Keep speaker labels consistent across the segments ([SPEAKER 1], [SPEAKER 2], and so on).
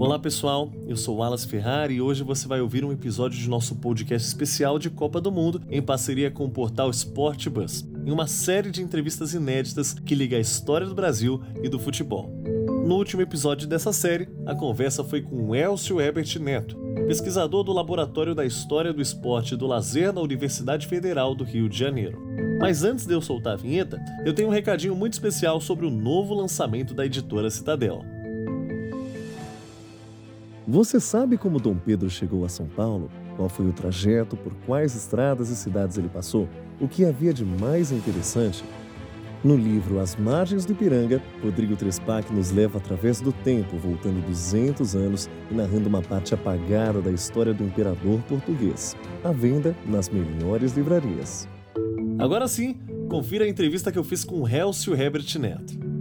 [SPEAKER 1] Olá pessoal, eu sou Wallace Ferrari e hoje você vai ouvir um episódio de nosso podcast especial de Copa do Mundo em parceria com o portal Sport Bus, em uma série de entrevistas inéditas que liga a história do Brasil e do futebol. No último episódio dessa série, a conversa foi com Elcio Herbert Neto, pesquisador do Laboratório da História do Esporte e do Lazer na Universidade Federal do Rio de Janeiro. Mas antes de eu soltar a vinheta, eu tenho um recadinho muito especial sobre o novo lançamento da editora Citadel. Você sabe como Dom Pedro chegou a São Paulo? Qual foi o trajeto, por quais estradas e cidades ele passou? O que havia de mais interessante? No livro As Margens do Ipiranga, Rodrigo Trespac nos leva através do tempo, voltando 200 anos e narrando uma parte apagada da história do imperador português. À venda nas melhores livrarias. Agora sim, confira a entrevista que eu fiz com Helcio Herbert Neto.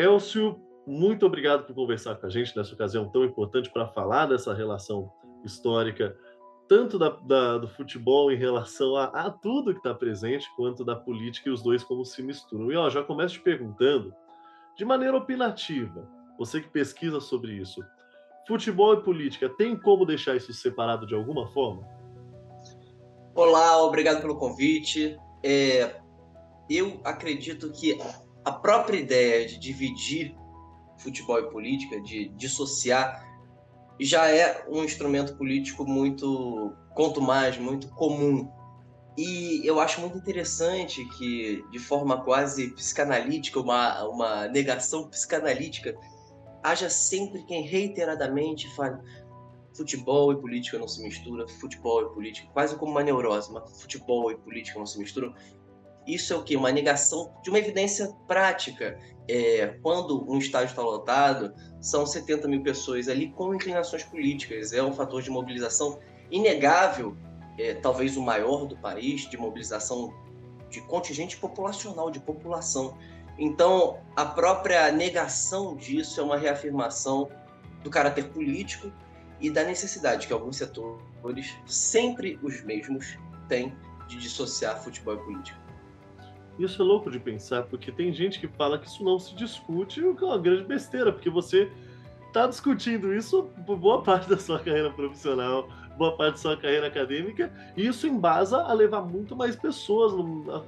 [SPEAKER 1] Elcio, muito obrigado por conversar com a gente nessa ocasião tão importante para falar dessa relação histórica, tanto da, da, do futebol em relação a, a tudo que está presente, quanto da política e os dois como se misturam. E ó, já começo te perguntando, de maneira opinativa, você que pesquisa sobre isso, futebol e política, tem como deixar isso separado de alguma forma?
[SPEAKER 2] Olá, obrigado pelo convite. É, eu acredito que a própria ideia de dividir futebol e política, de dissociar, já é um instrumento político muito, quanto mais, muito comum. E eu acho muito interessante que, de forma quase psicanalítica, uma, uma negação psicanalítica, haja sempre quem reiteradamente fale futebol e política não se misturam, futebol e política, quase como uma neurose, mas futebol e política não se misturam. Isso é o que? Uma negação de uma evidência prática. É, quando um estádio está lotado, são 70 mil pessoas ali com inclinações políticas. É um fator de mobilização inegável, é, talvez o maior do país, de mobilização de contingente populacional, de população. Então, a própria negação disso é uma reafirmação do caráter político e da necessidade que alguns setores, sempre os mesmos, têm de dissociar futebol e política.
[SPEAKER 1] Isso é louco de pensar, porque tem gente que fala que isso não se discute, o que é uma grande besteira, porque você está discutindo isso por boa parte da sua carreira profissional, boa parte da sua carreira acadêmica, e isso embasa a levar muito mais pessoas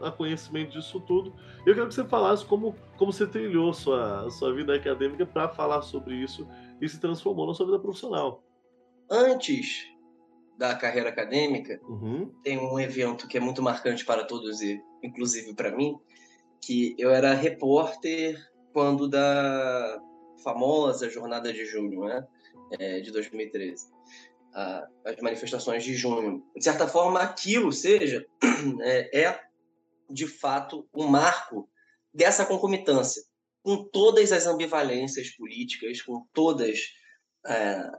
[SPEAKER 1] a, conhecimento disso tudo. Eu quero que você falasse como, como você trilhou sua, sua vida acadêmica para falar sobre isso e se transformou na sua vida profissional.
[SPEAKER 2] Antes da carreira acadêmica, uhum. tem um evento que é muito marcante para todos e inclusive para mim, que eu era repórter quando da famosa jornada de junho, né, é, de 2013, a, as manifestações de junho. De certa forma, aquilo seja é, é de fato um marco dessa concomitância, com todas as ambivalências políticas, com todas é,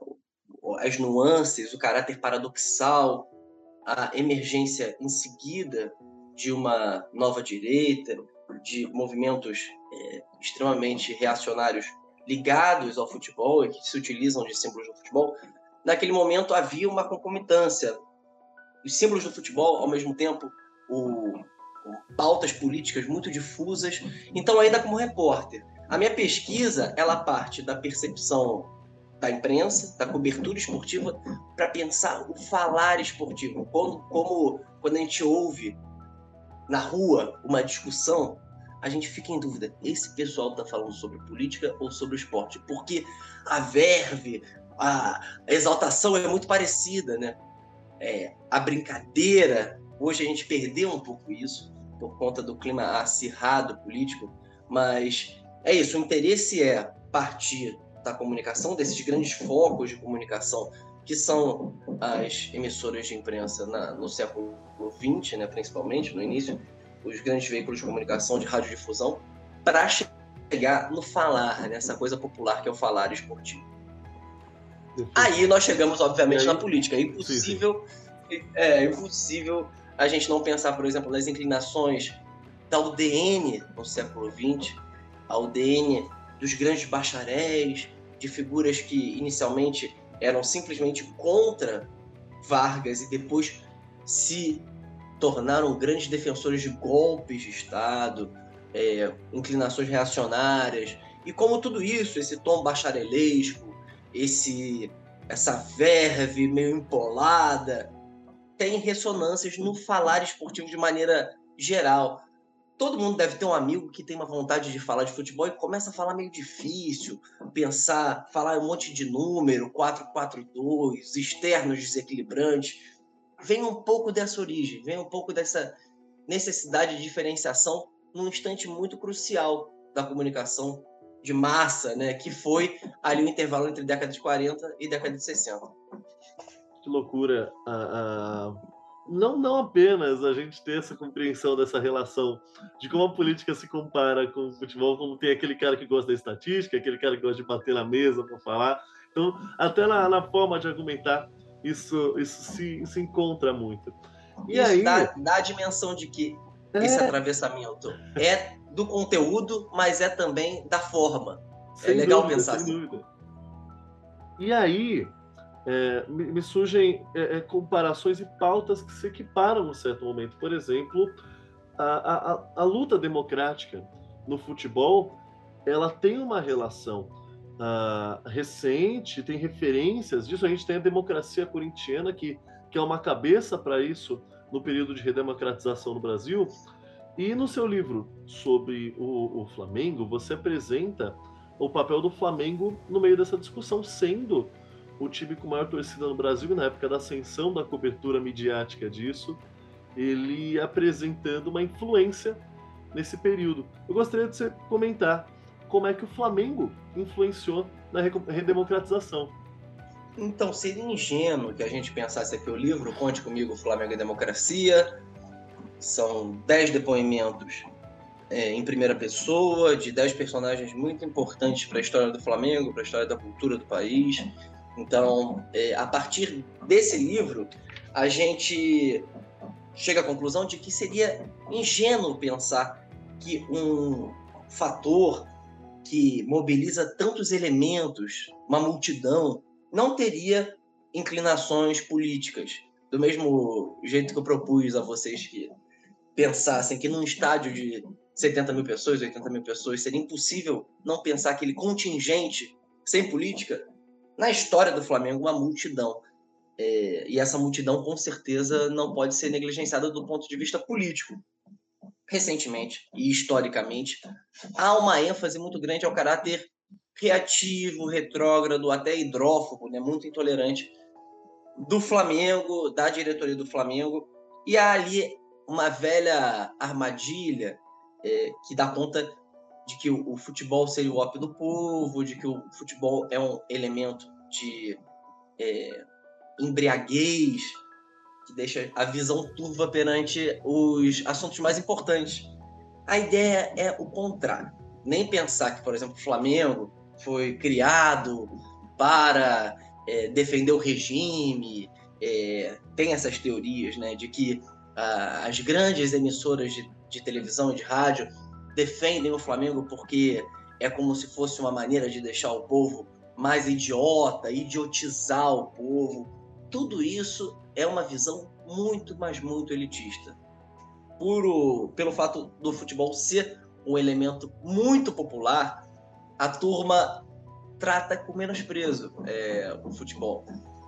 [SPEAKER 2] as nuances, o caráter paradoxal, a emergência em seguida de uma nova direita, de movimentos é, extremamente reacionários ligados ao futebol e que se utilizam de símbolos do futebol, naquele momento havia uma concomitância. Os símbolos do futebol, ao mesmo tempo, o, o pautas políticas muito difusas. Então, ainda como repórter, a minha pesquisa ela parte da percepção da imprensa, da cobertura esportiva, para pensar o falar esportivo. Como, como quando a gente ouve na rua uma discussão, a gente fica em dúvida: esse pessoal está falando sobre política ou sobre esporte? Porque a verve, a exaltação é muito parecida, né? É, a brincadeira, hoje a gente perdeu um pouco isso por conta do clima acirrado político, mas é isso, o interesse é partir da comunicação, desses grandes focos de comunicação que são as emissoras de imprensa na, no século XX, né, principalmente no início, os grandes veículos de comunicação de radiodifusão, para chegar no falar, nessa coisa popular que é o falar esportivo. Aí nós chegamos, obviamente, aí, na política. É impossível, sim, sim. é impossível a gente não pensar, por exemplo, nas inclinações da UDN no século XX, a UDN dos grandes bacharéis, de figuras que inicialmente eram simplesmente contra Vargas e depois se tornaram grandes defensores de golpes de Estado, é, inclinações reacionárias. E como tudo isso, esse tom bacharelesco, esse, essa verve meio empolada, tem ressonâncias no falar esportivo de maneira geral. Todo mundo deve ter um amigo que tem uma vontade de falar de futebol e começa a falar meio difícil, pensar, falar um monte de número, 442, externos desequilibrantes. Vem um pouco dessa origem, vem um pouco dessa necessidade de diferenciação num instante muito crucial da comunicação de massa, né, que foi ali o intervalo entre década de 40 e década de 60.
[SPEAKER 1] Que loucura. Uh, uh, não, não apenas a gente ter essa compreensão dessa relação de como a política se compara com o futebol, como tem aquele cara que gosta da estatística, aquele cara que gosta de bater na mesa para falar. Então, até na, na, forma de argumentar, isso, isso se, se encontra muito.
[SPEAKER 2] E isso aí... dá, dá a dimensão de que é... esse atravessamento é do conteúdo, mas é também da forma. É sem é legal dúvida, pensar assim. Dúvida.
[SPEAKER 1] E aí, é, me, surgem é, é, comparações e pautas que se equiparam em certo momento. Por exemplo, a, a, a luta democrática no futebol, ela tem uma relação uh, recente, tem referências disso. A gente tem a democracia corintiana, que, que é uma cabeça para isso no período de redemocratização no Brasil. E no seu livro sobre o, o, Flamengo, você apresenta o papel do Flamengo no meio dessa discussão, sendo o time com maior torcida no Brasil, na época da ascensão da cobertura midiática disso, ele apresentando uma influência nesse período. Eu gostaria de você comentar como é que o Flamengo influenciou na redemocratização.
[SPEAKER 2] Então, seria ingênuo que a gente pensasse aqui o livro Conte Comigo, Flamengo e Democracia, são dez depoimentos é, em primeira pessoa, de dez personagens muito importantes para a história do Flamengo, para a história da cultura do país. Então, é, a partir desse livro, a gente chega à conclusão de que seria ingênuo pensar que um fator que mobiliza tantos elementos, uma multidão, não teria inclinações políticas. Do mesmo jeito que eu propus a vocês que pensassem que num estádio de 70 mil pessoas, 80 mil pessoas, seria impossível não pensar aquele contingente sem política, na história do Flamengo, uma multidão. É, e essa multidão, com certeza, não pode ser negligenciada do ponto de vista político. Recentemente e historicamente, há uma ênfase muito grande ao caráter reativo, retrógrado, até hidrófobo, né, muito intolerante do Flamengo, da diretoria do Flamengo, e há ali uma velha armadilha é, que dá conta de que o, futebol seria o ópio do povo, de que o futebol é um elemento de é, embriaguez, que deixa a visão turva perante os assuntos mais importantes. A ideia é o contrário. Nem pensar que, por exemplo, o Flamengo foi criado para é, defender o regime, é, tem essas teorias né, de que as grandes emissoras de, de televisão e de rádio defendem o Flamengo porque é como se fosse uma maneira de deixar o povo mais idiota, idiotizar o povo. Tudo isso é uma visão muito, mas muito elitista. Puro, pelo fato do futebol ser um elemento muito popular, a turma trata com menosprezo é, o futebol.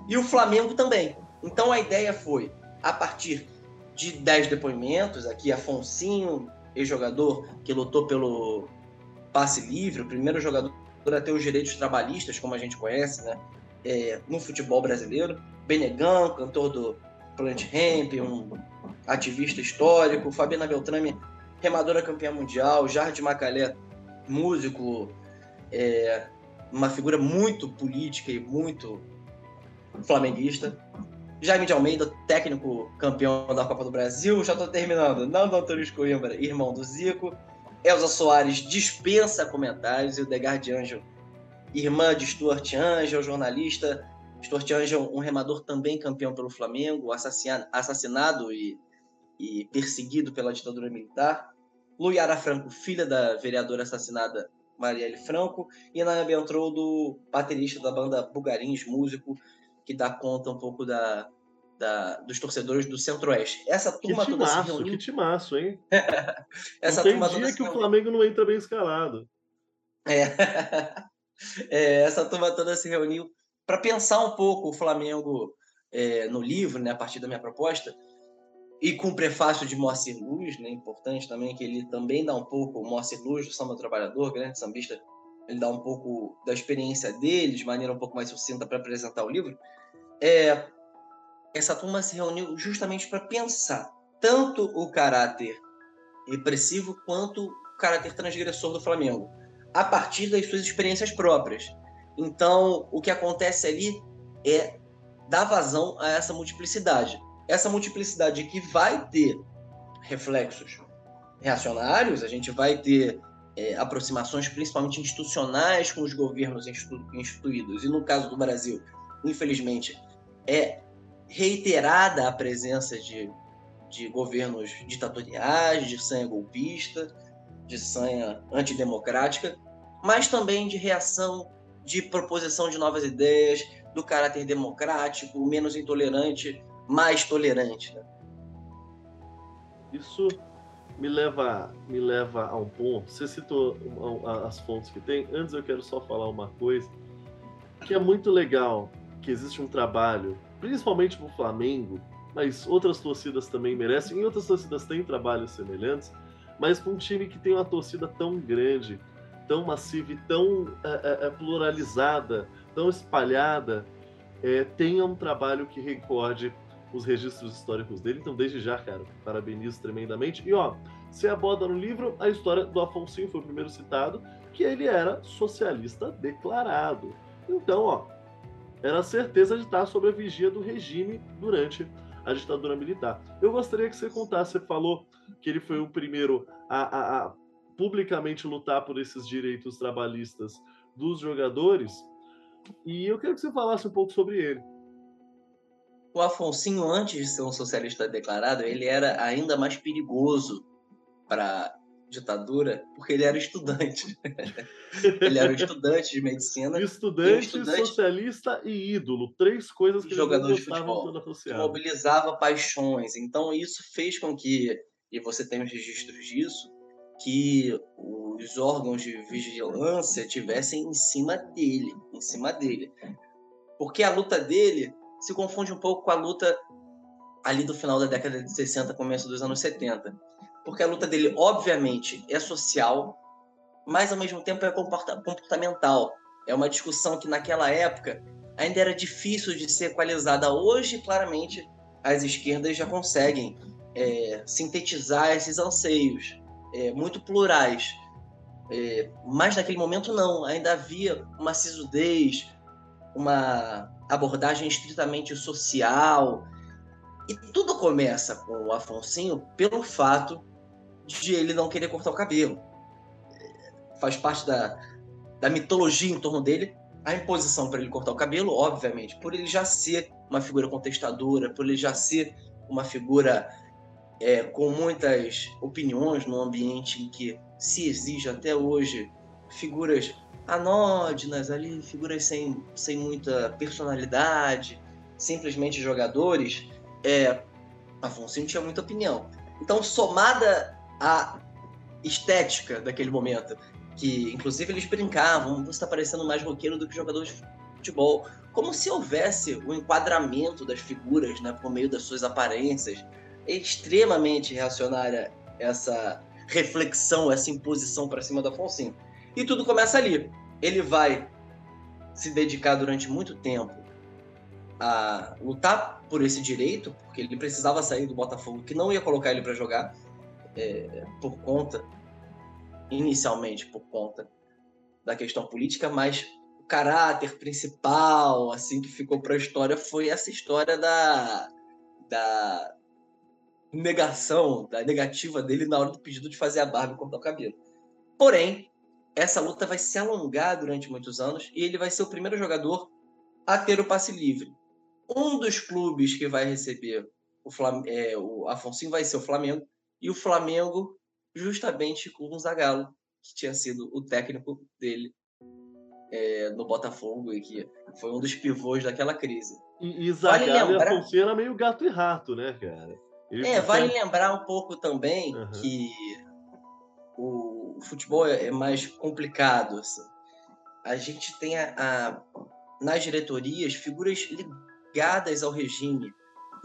[SPEAKER 2] E o Flamengo também. Então a ideia foi, a partir de 10 depoimentos, aqui Afonsinho, ex-jogador que lutou pelo passe livre, o primeiro jogador a ter os direitos trabalhistas, como a gente conhece, né? É, no futebol brasileiro. Benegan, cantor do Plant Ramp, um ativista histórico. Fabiana Beltrame, remadora campeã mundial. Jardim Macalé, músico, é, uma figura muito política e muito flamenguista. Jaime de Almeida, técnico campeão da Copa do Brasil. Já estou terminando. Nando Antônio Coimbra, irmão do Zico. Elza Soares dispensa comentários. E o Degar de Angel, irmã de Stuart Angel, jornalista. Stuart Angel, um remador também campeão pelo Flamengo, assassinado e, e perseguido pela ditadura militar. Luiara Franco, filha da vereadora assassinada Marielle Franco. E Naya Beltrou, do baterista da banda Bugarins, músico que dá conta um pouco da da, dos torcedores do Centro-Oeste. Essa turma
[SPEAKER 1] que
[SPEAKER 2] toda
[SPEAKER 1] timaço,
[SPEAKER 2] se reuniu.
[SPEAKER 1] Que timaço, hein?
[SPEAKER 2] Essa
[SPEAKER 1] não tem
[SPEAKER 2] turma
[SPEAKER 1] dia
[SPEAKER 2] toda
[SPEAKER 1] que
[SPEAKER 2] se
[SPEAKER 1] o
[SPEAKER 2] reuniu.
[SPEAKER 1] Flamengo não entra bem escalado.
[SPEAKER 2] É. É, essa turma toda se reuniu para pensar um pouco o Flamengo é, no livro, né, a partir da minha proposta, e com o prefácio de Moacir Luz, né, importante também, que ele também dá um pouco, o Moacir Luz, do Samba Trabalhador, grande sambista, ele dá um pouco da experiência dele, de maneira um pouco mais sucinta para apresentar o livro. É, essa turma se reuniu justamente para pensar tanto o caráter repressivo quanto o caráter transgressor do Flamengo a partir das suas experiências próprias. Então, o que acontece ali é dar vazão a essa multiplicidade. Essa multiplicidade que vai ter reflexos reacionários, a gente vai ter é, aproximações principalmente institucionais com os governos institu instituídos. E no caso do Brasil, infelizmente, é reiterada a presença de, de governos ditatoriais, de sanha golpista, de sanha antidemocrática, mas também de reação, de proposição de novas ideias, do caráter democrático, menos intolerante, mais tolerante. Né?
[SPEAKER 1] Isso me leva, me leva a um ponto. Você citou as fontes que tem. Antes eu quero só falar uma coisa que é muito legal, que existe um trabalho, principalmente no Flamengo, mas outras torcidas também merecem, e outras torcidas têm trabalhos semelhantes, mas com um time que tem uma torcida tão grande, tão massiva e tão é, é, pluralizada, tão espalhada, é, tenha um trabalho que recorde os registros históricos dele. Então, desde já, cara, parabenizo tremendamente. E ó, você aborda no livro a história do Afonso, foi o primeiro citado, que ele era socialista declarado. Então, ó, era a certeza de estar sob a vigia do regime durante a ditadura militar. Eu gostaria que você contasse, você falou que ele foi o primeiro a, a, a publicamente lutar por esses direitos trabalhistas dos jogadores, e eu quero que você falasse um pouco sobre ele.
[SPEAKER 2] O Afonsinho, antes de ser um socialista declarado, ele era ainda mais perigoso para ditadura, porque ele era estudante. ele era um estudante de medicina.
[SPEAKER 1] Estudante, estudante, socialista e ídolo. Três coisas que
[SPEAKER 2] jogador de futebol mobilizava paixões. Então isso fez com que, e você tem os registros disso, que os órgãos de vigilância tivessem em cima dele, em cima dele. Porque a luta dele se confunde um pouco com a luta ali do final da década de 60, começo dos anos 70 porque a luta dele, obviamente, é social, mas ao mesmo tempo é comportamental. É uma discussão que naquela época ainda era difícil de ser equalizada. Hoje, claramente, as esquerdas já conseguem é, sintetizar esses anseios, é, muito plurais. É, mas naquele momento não, ainda havia uma sisudez, uma abordagem estritamente social. E tudo começa com o Afonsinho pelo fato de ele não querer cortar o cabelo. Faz parte da, da mitologia em torno dele a imposição para ele cortar o cabelo, obviamente, por ele já ser uma figura contestadora, por ele já ser uma figura é, com muitas opiniões no ambiente em que se exige até hoje figuras anódinas ali, figuras sem, sem muita personalidade, simplesmente jogadores, é, Afonso tinha muita opinião. Então, somada a estética daquele momento. Que, inclusive, eles brincavam, você está parecendo mais roqueiro do que jogador de futebol. Como se houvesse o um enquadramento das figuras né, por meio das suas aparências. É extremamente reacionária essa reflexão, essa imposição para cima da Afonso. E tudo começa ali. Ele vai se dedicar durante muito tempo a lutar por esse direito, porque ele precisava sair do Botafogo, que não ia colocar ele para jogar é, por conta, inicialmente por conta da questão política, mas o caráter principal, assim, que ficou para a história foi essa história da, da negação, da negativa dele na hora do pedido de fazer a barba e cortar o cabelo. Porém, essa luta vai se alongar durante muitos anos e ele vai ser o primeiro jogador a ter o passe livre. Um dos clubes que vai receber o, Flam é, o Afonso vai ser o Flamengo, e o Flamengo justamente com o Zagallo, que tinha sido o técnico dele é, no Botafogo e que foi um dos pivôs daquela crise.
[SPEAKER 1] E, e Zagallo vale lembrar... e Afonso era meio gato e rato, né, cara?
[SPEAKER 2] Ele é, vale lembrar um pouco também uhum. que o futebol é, é mais complicado. Assim. A gente tem a, a, nas diretorias figuras ligadas ao regime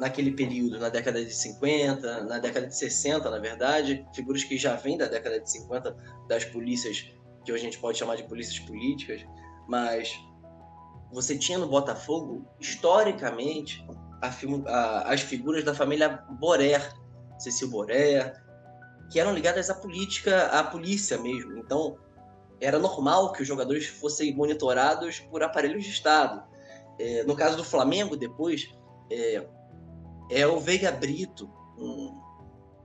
[SPEAKER 2] naquele período, na década de 50, na década de 60, na verdade, figuras que já vêm da década de 50 das polícias que hoje a gente pode chamar de polícias políticas, mas você tinha no Botafogo, historicamente, a, a, as figuras da família Borer, Cecil Borer, que eram ligadas à política, à polícia mesmo. Então, era normal que os jogadores fossem monitorados por aparelhos de Estado. É, no caso do Flamengo, depois, é, é o Veiga Brito, um,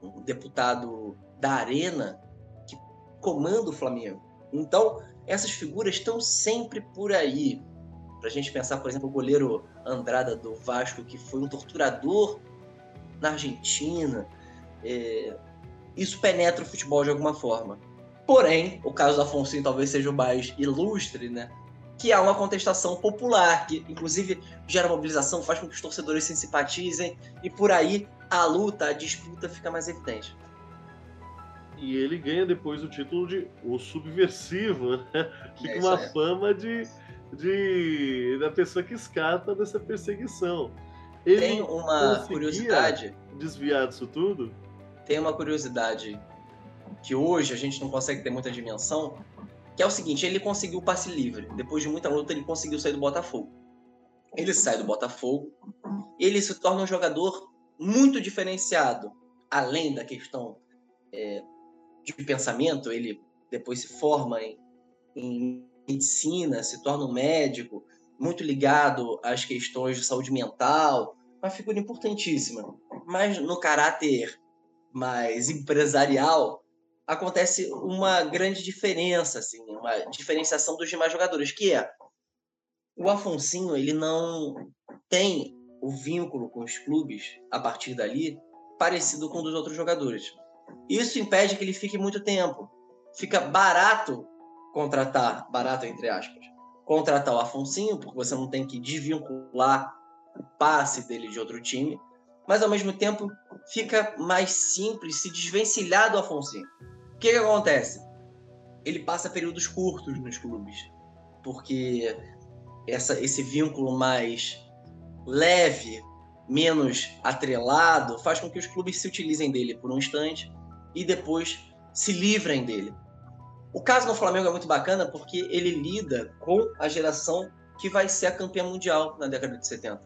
[SPEAKER 2] um deputado da Arena, que comanda o Flamengo. Então, essas figuras estão sempre por aí. Para a gente pensar, por exemplo, o goleiro Andrada do Vasco, que foi um torturador na Argentina. É, isso penetra o futebol de alguma forma. Porém, o caso do Afonso talvez seja o mais ilustre, né? Que há uma contestação popular, que inclusive gera mobilização, faz com que os torcedores se simpatizem, e por aí a luta, a disputa fica mais evidente.
[SPEAKER 1] E ele ganha depois o título de o subversivo, né? Fica é uma fama de, de da pessoa que escapa dessa perseguição.
[SPEAKER 2] Ele Tem uma curiosidade.
[SPEAKER 1] Desviar disso tudo?
[SPEAKER 2] Tem uma curiosidade que hoje a gente não consegue ter muita dimensão, que é o seguinte, ele conseguiu o passe livre. Depois de muita luta, ele conseguiu sair do Botafogo. Ele sai do Botafogo, ele se torna um jogador muito diferenciado, além da questão é, de pensamento, ele depois se forma em, em medicina, se torna um médico, muito ligado às questões de saúde mental, uma figura importantíssima. Mas no caráter mais empresarial, acontece uma grande diferença, assim, uma diferenciação dos demais jogadores, que é o Afonsinho, ele não tem o vínculo com os clubes a partir dali parecido com o dos outros jogadores. Isso impede que ele fique muito tempo. Fica barato contratar, barato entre aspas, contratar o Afonsinho, porque você não tem que desvincular o passe dele de outro time, mas ao mesmo tempo fica mais simples se desvencilhar do Afonsinho. Que, que acontece? Ele passa períodos curtos nos clubes, porque essa, esse vínculo mais leve, menos atrelado, faz com que os clubes se utilizem dele por um instante e depois se livrem dele. O caso no Flamengo é muito bacana porque ele lida com a geração que vai ser a campeã mundial na década de 70.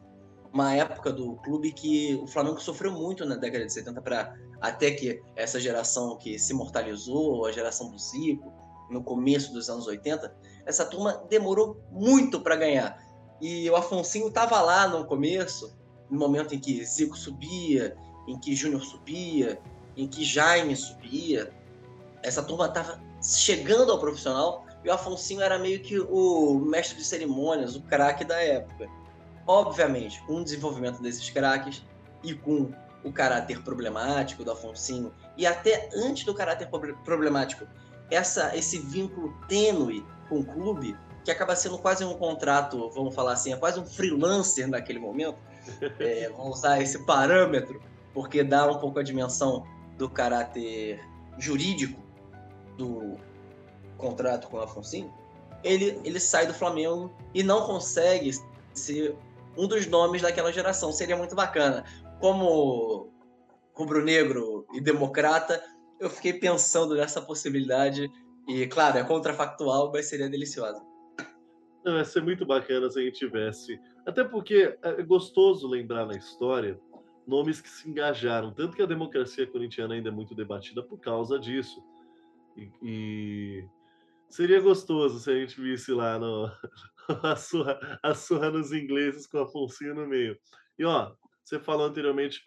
[SPEAKER 2] Uma época do clube que o Flamengo sofreu muito na década de 70 para até que essa geração que se imortalizou, a geração do Zico, no começo dos anos 80, essa turma demorou muito para ganhar. E o Afonsinho estava lá no começo, no momento em que Zico subia, em que Júnior subia, em que Jaime subia, essa turma estava chegando ao profissional e o Afonsinho era meio que o mestre de cerimônias, o craque da época. Obviamente, com o desenvolvimento desses craques e com o caráter problemático do Afonsinho, e até antes do caráter problemático, essa, esse vínculo tênue com o clube, que acaba sendo quase um contrato, vamos falar assim, é quase um freelancer naquele momento, é, vamos usar esse parâmetro, porque dá um pouco a dimensão do caráter jurídico do contrato com o Afonso, ele, ele sai do Flamengo e não consegue ser um dos nomes daquela geração. Seria muito bacana. Como rubro-negro e democrata, eu fiquei pensando nessa possibilidade. E, claro, é contrafactual, mas seria deliciosa.
[SPEAKER 1] Não, ia ser muito bacana se a gente tivesse. Até porque é gostoso lembrar na história nomes que se engajaram. Tanto que a democracia corintiana ainda é muito debatida por causa disso. E, e seria gostoso se a gente visse lá no, a, surra, a surra nos ingleses com a Afonso no meio. E ó, você falou anteriormente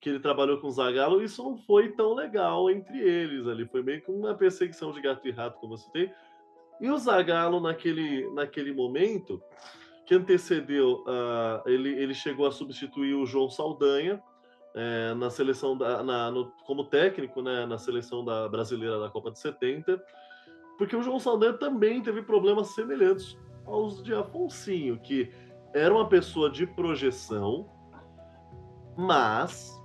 [SPEAKER 1] que ele trabalhou com Zagallo, isso não foi tão legal entre eles ali, foi meio que uma perseguição de gato e rato, como você tem. E o Zagallo, naquele, naquele momento, que antecedeu, uh, ele, ele chegou a substituir o João Saldanha é, na seleção da, na, no, como técnico né, na seleção da brasileira da Copa de 70 Porque o João Saldanha também teve problemas semelhantes aos de Afonsinho, que era uma pessoa de projeção, mas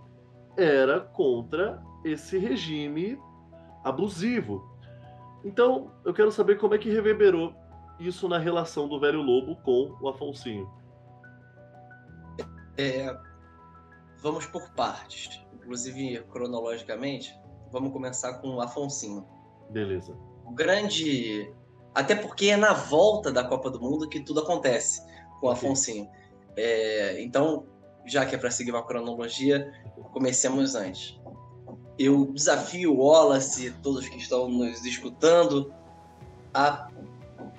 [SPEAKER 1] era contra esse regime abusivo. Então, eu quero saber como é que reverberou isso na relação do velho lobo com o Afonsinho.
[SPEAKER 2] É, vamos por partes, inclusive cronologicamente. Vamos começar com o Afonsinho.
[SPEAKER 1] Beleza.
[SPEAKER 2] O grande. Até porque é na volta da Copa do Mundo que tudo acontece com o Afonsinho. É, então, já que é para seguir uma cronologia, comecemos antes. Eu desafio o Wallace e todos que estão nos escutando a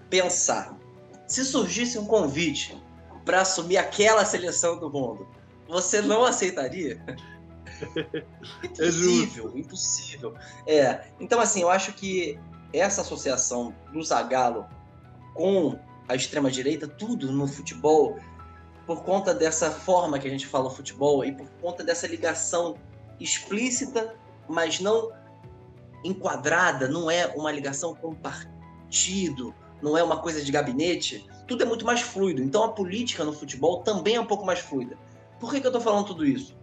[SPEAKER 2] pensar. Se surgisse um convite para assumir aquela seleção do mundo, você não aceitaria? impossível, impossível. É, então assim, eu acho que essa associação do Zagallo com a extrema direita, tudo no futebol, por conta dessa forma que a gente fala futebol e por conta dessa ligação explícita, mas não enquadrada, não é uma ligação com partido, não é uma coisa de gabinete, tudo é muito mais fluido. Então a política no futebol também é um pouco mais fluida. Por que, que eu estou falando tudo isso?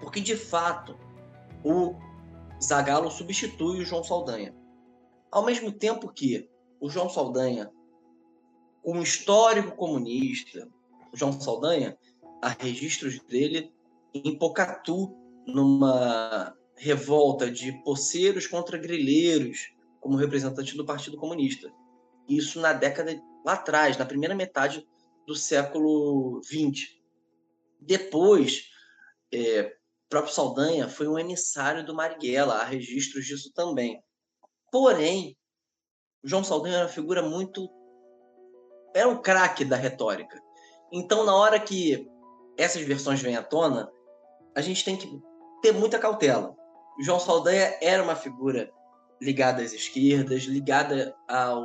[SPEAKER 2] Porque de fato o Zagallo substitui o João Saldanha. Ao mesmo tempo que o João Saldanha, um histórico comunista, o João Saldanha, há registros dele em Pocatu, numa revolta de poceiros contra grileiros, como representante do Partido Comunista. Isso na década lá atrás, na primeira metade do século XX. Depois, é, próprio Saldanha foi um emissário do Marighella, há registros disso também. Porém, João Saldanha era uma figura muito. era um craque da retórica. Então, na hora que essas versões vêm à tona, a gente tem que ter muita cautela. João Saldanha era uma figura ligada às esquerdas, ligada ao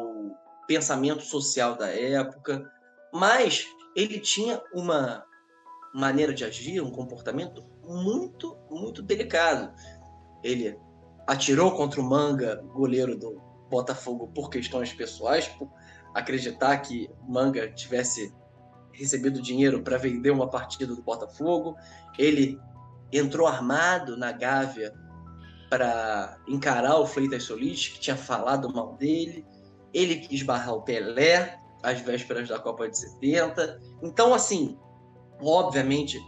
[SPEAKER 2] pensamento social da época, mas ele tinha uma maneira de agir, um comportamento muito, muito delicado. Ele atirou contra o Manga, goleiro do Botafogo, por questões pessoais, por acreditar que Manga tivesse recebido dinheiro para vender uma partida do Botafogo. Ele entrou armado na Gávea para encarar o Fleitas Solis, que tinha falado mal dele. Ele quis barrar o Pelé às vésperas da Copa de 70. Então, assim, obviamente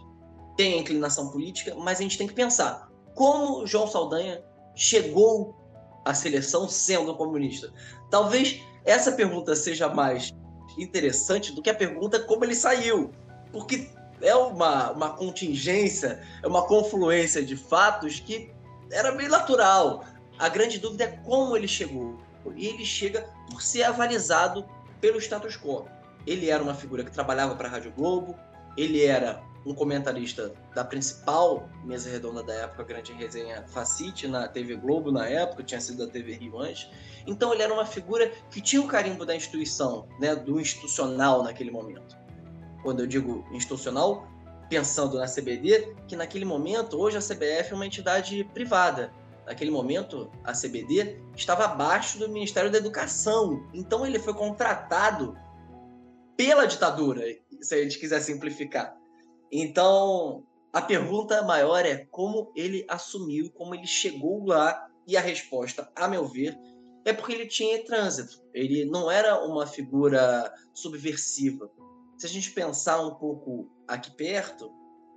[SPEAKER 2] tem a inclinação política, mas a gente tem que pensar como João Saldanha chegou à seleção sendo comunista. Talvez essa pergunta seja mais interessante do que a pergunta como ele saiu, porque é uma, uma contingência, é uma confluência de fatos que era meio natural. A grande dúvida é como ele chegou. E ele chega por ser avalizado pelo status quo. Ele era uma figura que trabalhava para a Rádio Globo, ele era um comentarista da principal mesa redonda da época, Grande Resenha Facite, na TV Globo na época, tinha sido da TV Rio antes. Então ele era uma figura que tinha o carimbo da instituição, né, do institucional naquele momento. Quando eu digo institucional, pensando na CBD, que naquele momento, hoje a CBF é uma entidade privada. Naquele momento, a CBD estava abaixo do Ministério da Educação. Então ele foi contratado pela ditadura, se a gente quiser simplificar. Então, a pergunta maior é como ele assumiu, como ele chegou lá, e a resposta, a meu ver, é porque ele tinha trânsito. Ele não era uma figura subversiva. Se a gente pensar um pouco aqui perto,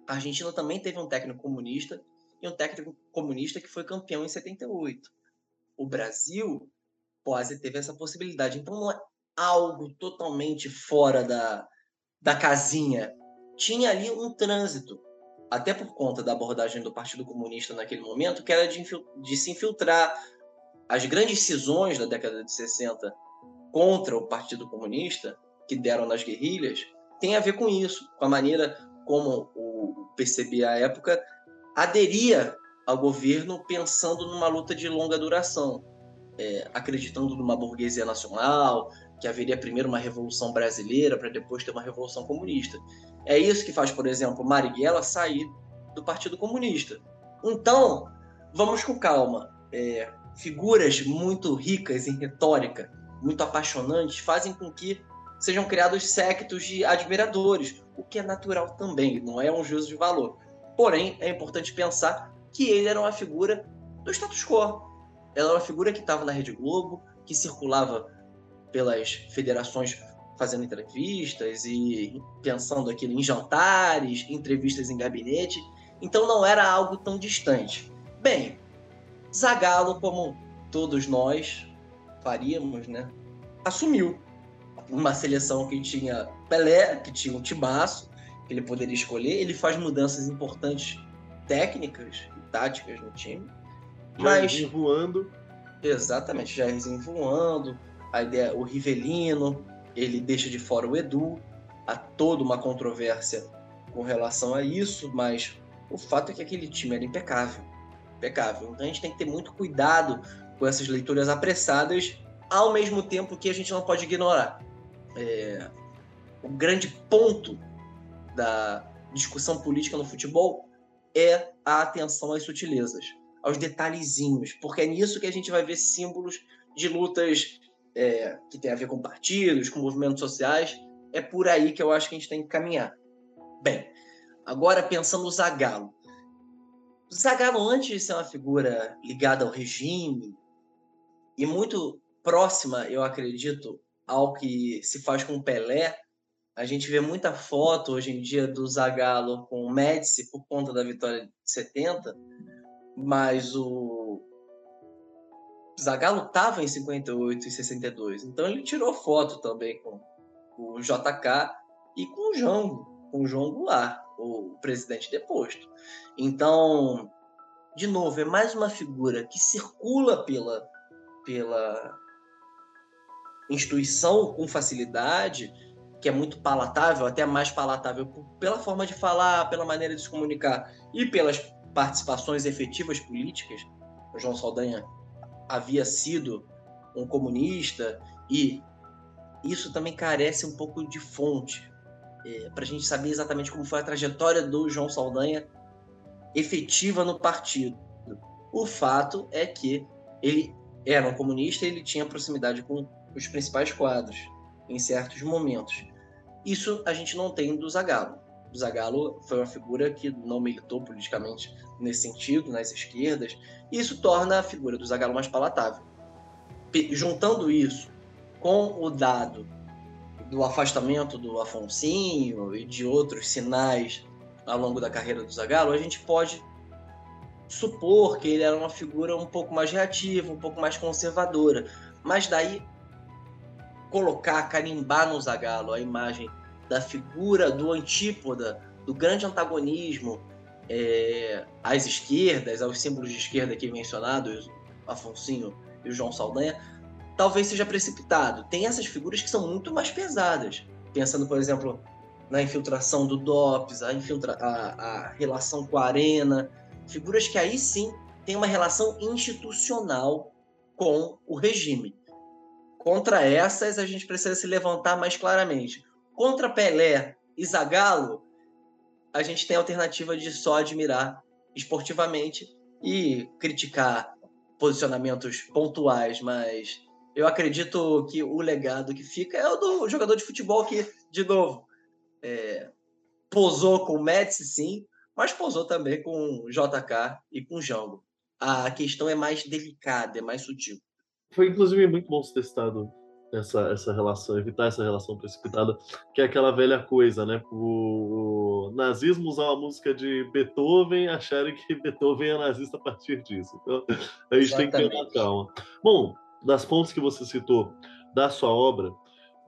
[SPEAKER 2] a Argentina também teve um técnico comunista e um técnico comunista que foi campeão em 78. O Brasil quase teve essa possibilidade. Então não é algo totalmente fora da, da casinha. Tinha ali um trânsito, até por conta da abordagem do Partido Comunista naquele momento, que era de, de se infiltrar. As grandes cisões da década de 60 contra o Partido Comunista, que deram nas guerrilhas, tem a ver com isso, com a maneira como o PCB à época aderia ao governo pensando numa luta de longa duração, é, acreditando numa burguesia nacional, que haveria primeiro uma revolução brasileira para depois ter uma revolução comunista. É isso que faz, por exemplo, Marighella sair do Partido Comunista. Então, vamos com calma. É, figuras muito ricas em retórica, muito apaixonantes, fazem com que sejam criados sectos de admiradores, o que é natural também, não é um juízo de valor. Porém, é importante pensar que ele era uma figura do status quo. Ela era uma figura que estava na Rede Globo, que circulava pelas federações fazendo entrevistas e pensando aquilo em jantares, entrevistas em gabinete. Então não era algo tão distante. Bem, Zagallo, como todos nós faríamos, né, assumiu uma seleção que tinha Pelé, que tinha um Tibaço, que ele poderia escolher. Ele faz mudanças importantes técnicas e táticas no time.
[SPEAKER 1] Jairzinho mas voando.
[SPEAKER 2] Exatamente, Jairzinho voando. A ideia, o Rivelino, ele deixa de fora o Edu. Há toda uma controvérsia com relação a isso, mas o fato é que aquele time era impecável. Impecável. Então a gente tem que ter muito cuidado com essas leituras apressadas, ao mesmo tempo que a gente não pode ignorar. É, o grande ponto da discussão política no futebol é a atenção às sutilezas, aos detalhezinhos, porque é nisso que a gente vai ver símbolos de lutas é, que tem a ver com partidos, com movimentos sociais. É por aí que eu acho que a gente tem que caminhar. Bem, agora pensando no Zagallo. Zagallo, antes de ser uma figura ligada ao regime e muito próxima, eu acredito, ao que se faz com Pelé, a gente vê muita foto hoje em dia do Zagallo com o Médici por conta da vitória de 70, mas o Zagallo estava em 58 e 62, então ele tirou foto também com o JK e com o Jango, com o João Goulart, o presidente deposto. Então, de novo, é mais uma figura que circula pela, pela instituição com facilidade, que é muito palatável, até mais palatável pela forma de falar, pela maneira de se comunicar e pelas participações efetivas políticas. O João Saldanha havia sido um comunista e isso também carece um pouco de fonte é, para a gente saber exatamente como foi a trajetória do João Saldanha efetiva no partido. O fato é que ele era um comunista e ele tinha proximidade com os principais quadros em certos momentos. Isso a gente não tem do Zagallo. O Zagallo foi uma figura que não militou politicamente nesse sentido, nas esquerdas, e isso torna a figura do Zagallo mais palatável. Juntando isso com o dado do afastamento do Afonsinho e de outros sinais ao longo da carreira do Zagallo, a gente pode supor que ele era uma figura um pouco mais reativa, um pouco mais conservadora. Mas daí colocar, carimbar no Zagallo a imagem da figura do antípoda, do grande antagonismo é, às esquerdas, aos símbolos de esquerda aqui mencionados, Afonsinho e o João Saldanha, talvez seja precipitado. Tem essas figuras que são muito mais pesadas. Pensando, por exemplo, na infiltração do DOPS, a, infiltra a, a relação com a Arena, figuras que aí sim têm uma relação institucional com o regime. Contra essas, a gente precisa se levantar mais claramente. Contra Pelé e Zagallo, a gente tem a alternativa de só admirar esportivamente e criticar posicionamentos pontuais, mas eu acredito que o legado que fica é o do jogador de futebol que, de novo, é, posou com o Messi, sim, mas posou também com o JK e com o Jango. A questão é mais delicada, é mais sutil.
[SPEAKER 1] Foi, inclusive, muito bom ser testado essa, essa relação, evitar essa relação precipitada, que é aquela velha coisa, né? O, o nazismo usar uma música de Beethoven acharem que Beethoven é nazista a partir disso. Então, a gente Exatamente. tem que ter calma. Bom, das pontos que você citou da sua obra,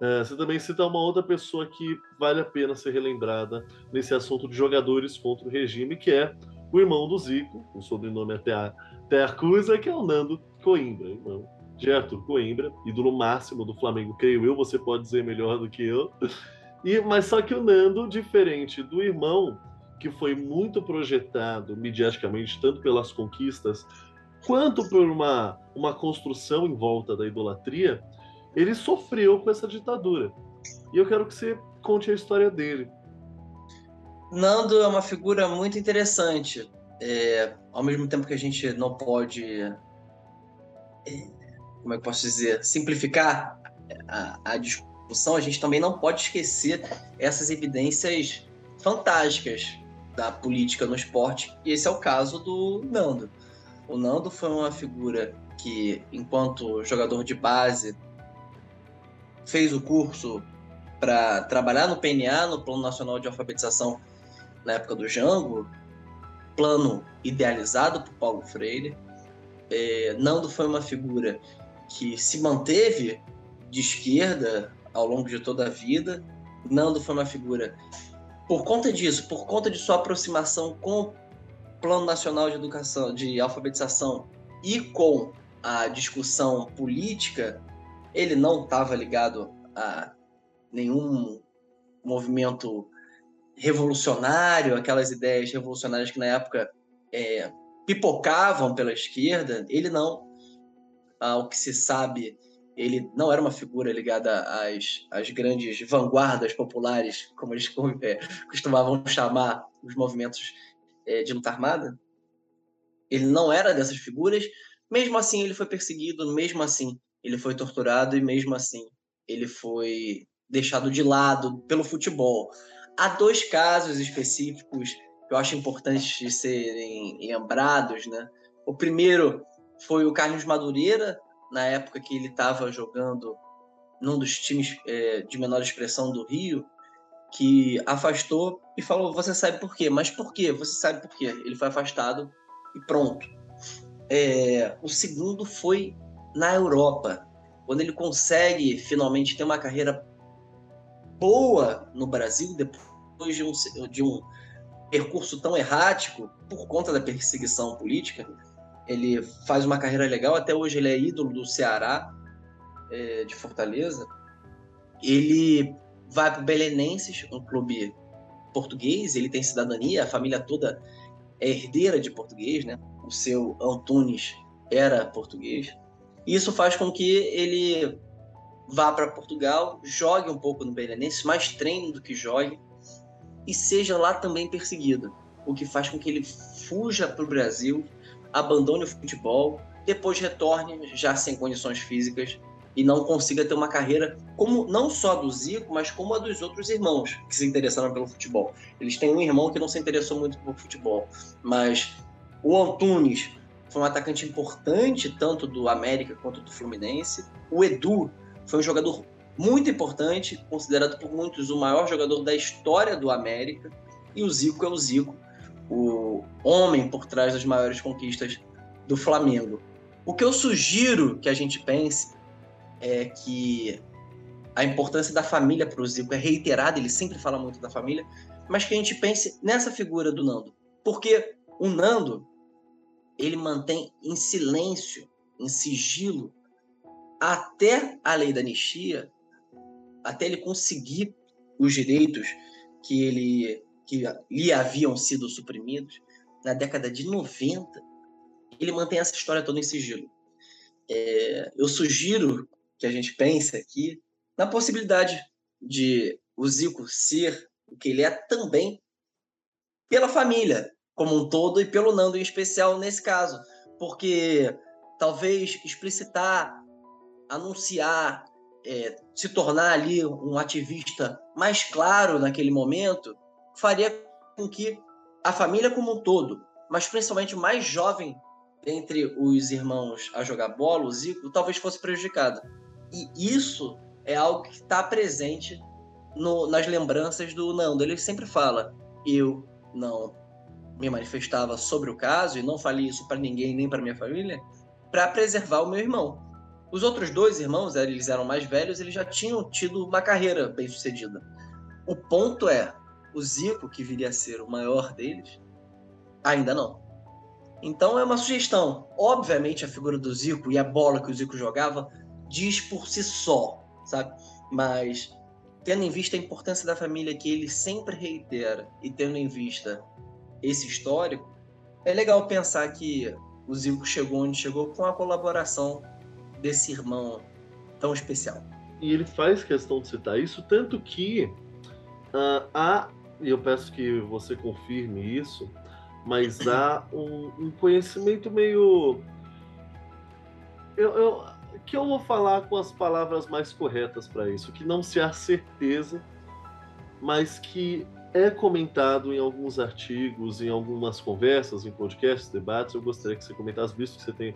[SPEAKER 1] é, você também cita uma outra pessoa que vale a pena ser relembrada nesse assunto de jogadores contra o regime, que é o irmão do Zico, o sobrenome até a, até acusa, que é o Nando Coimbra, irmão de Arthur Coimbra, ídolo máximo do Flamengo, creio eu, você pode dizer melhor do que eu. E, mas só que o Nando, diferente do irmão, que foi muito projetado mediaticamente, tanto pelas conquistas, quanto por uma, uma construção em volta da idolatria, ele sofreu com essa ditadura. E eu quero que você conte a história dele.
[SPEAKER 2] Nando é uma figura muito interessante. É, ao mesmo tempo que a gente não pode como é que posso dizer, simplificar a, a discussão, a gente também não pode esquecer essas evidências fantásticas da política no esporte, e esse é o caso do Nando. O Nando foi uma figura que, enquanto jogador de base, fez o curso para trabalhar no PNA, no Plano Nacional de Alfabetização, na época do Jango, plano idealizado por Paulo Freire. É, Nando foi uma figura que se manteve de esquerda ao longo de toda a vida. Nando foi uma figura, por conta disso, por conta de sua aproximação com o Plano Nacional de Educação, de Alfabetização e com a discussão política, ele não estava ligado a nenhum movimento revolucionário, aquelas ideias revolucionárias que na época é, pipocavam pela esquerda. Ele não. Ao que se sabe, ele não era uma figura ligada às, às grandes vanguardas populares, como eles é, costumavam chamar os movimentos é, de luta armada. Ele não era dessas figuras, mesmo assim, ele foi perseguido, mesmo assim, ele foi torturado e mesmo assim, ele foi deixado de lado pelo futebol. Há dois casos específicos que eu acho importantes de serem lembrados, né? O primeiro foi o Carlos Madureira, na época que ele estava jogando num dos times é, de menor expressão do Rio, que afastou e falou: Você sabe por quê? Mas por quê? Você sabe por quê? Ele foi afastado e pronto. É, o segundo foi na Europa, quando ele consegue finalmente ter uma carreira boa no Brasil, depois de um, de um percurso tão errático, por conta da perseguição política. Ele faz uma carreira legal, até hoje ele é ídolo do Ceará, é, de Fortaleza. Ele vai para o Belenenses, um clube português, ele tem cidadania, a família toda é herdeira de português, né? o seu Antunes era português. Isso faz com que ele vá para Portugal, jogue um pouco no Belenenses, mais treine do que jogue, e seja lá também perseguido. O que faz com que ele fuja para o Brasil, abandone o futebol, depois retorne já sem condições físicas e não consiga ter uma carreira como não só do Zico, mas como a dos outros irmãos que se interessaram pelo futebol. Eles têm um irmão que não se interessou muito por futebol, mas o Antunes foi um atacante importante, tanto do América quanto do Fluminense. O Edu foi um jogador muito importante, considerado por muitos o maior jogador da história do América. E o Zico é o Zico, o homem por trás das maiores conquistas do Flamengo. O que eu sugiro que a gente pense é que a importância da família para o Zico é reiterada, ele sempre fala muito da família, mas que a gente pense nessa figura do Nando. Porque o Nando, ele mantém em silêncio, em sigilo, até a lei da anistia, até ele conseguir os direitos que ele que lhe haviam sido suprimidos na década de 90, ele mantém essa história toda em sigilo. É, eu sugiro que a gente pense aqui na possibilidade de o Zico ser o que ele é também pela família, como um todo e pelo Nando em especial nesse caso, porque talvez explicitar, anunciar, é, se tornar ali um ativista mais claro naquele momento faria com que a família como um todo, mas principalmente o mais jovem entre os irmãos a jogar bola, o Zico, talvez fosse prejudicado. E isso é algo que está presente no, nas lembranças do Nando. Ele sempre fala: eu não me manifestava sobre o caso e não falei isso para ninguém nem para minha família para preservar o meu irmão. Os outros dois irmãos, eles eram mais velhos, eles já tinham tido uma carreira bem sucedida. O ponto é, o Zico, que viria a ser o maior deles, ainda não. Então é uma sugestão. Obviamente a figura do Zico e a bola que o Zico jogava diz por si só, sabe? Mas tendo em vista a importância da família que ele sempre reitera e tendo em vista esse histórico, é legal pensar que o Zico chegou onde chegou com a colaboração desse irmão tão especial.
[SPEAKER 1] E ele faz questão de citar isso, tanto que uh, há, e eu peço que você confirme isso, mas há um, um conhecimento meio. eu, eu, que eu vou falar com as palavras mais corretas para isso, que não se há certeza, mas que é comentado em alguns artigos, em algumas conversas, em podcasts, debates. Eu gostaria que você comentasse, visto que você tem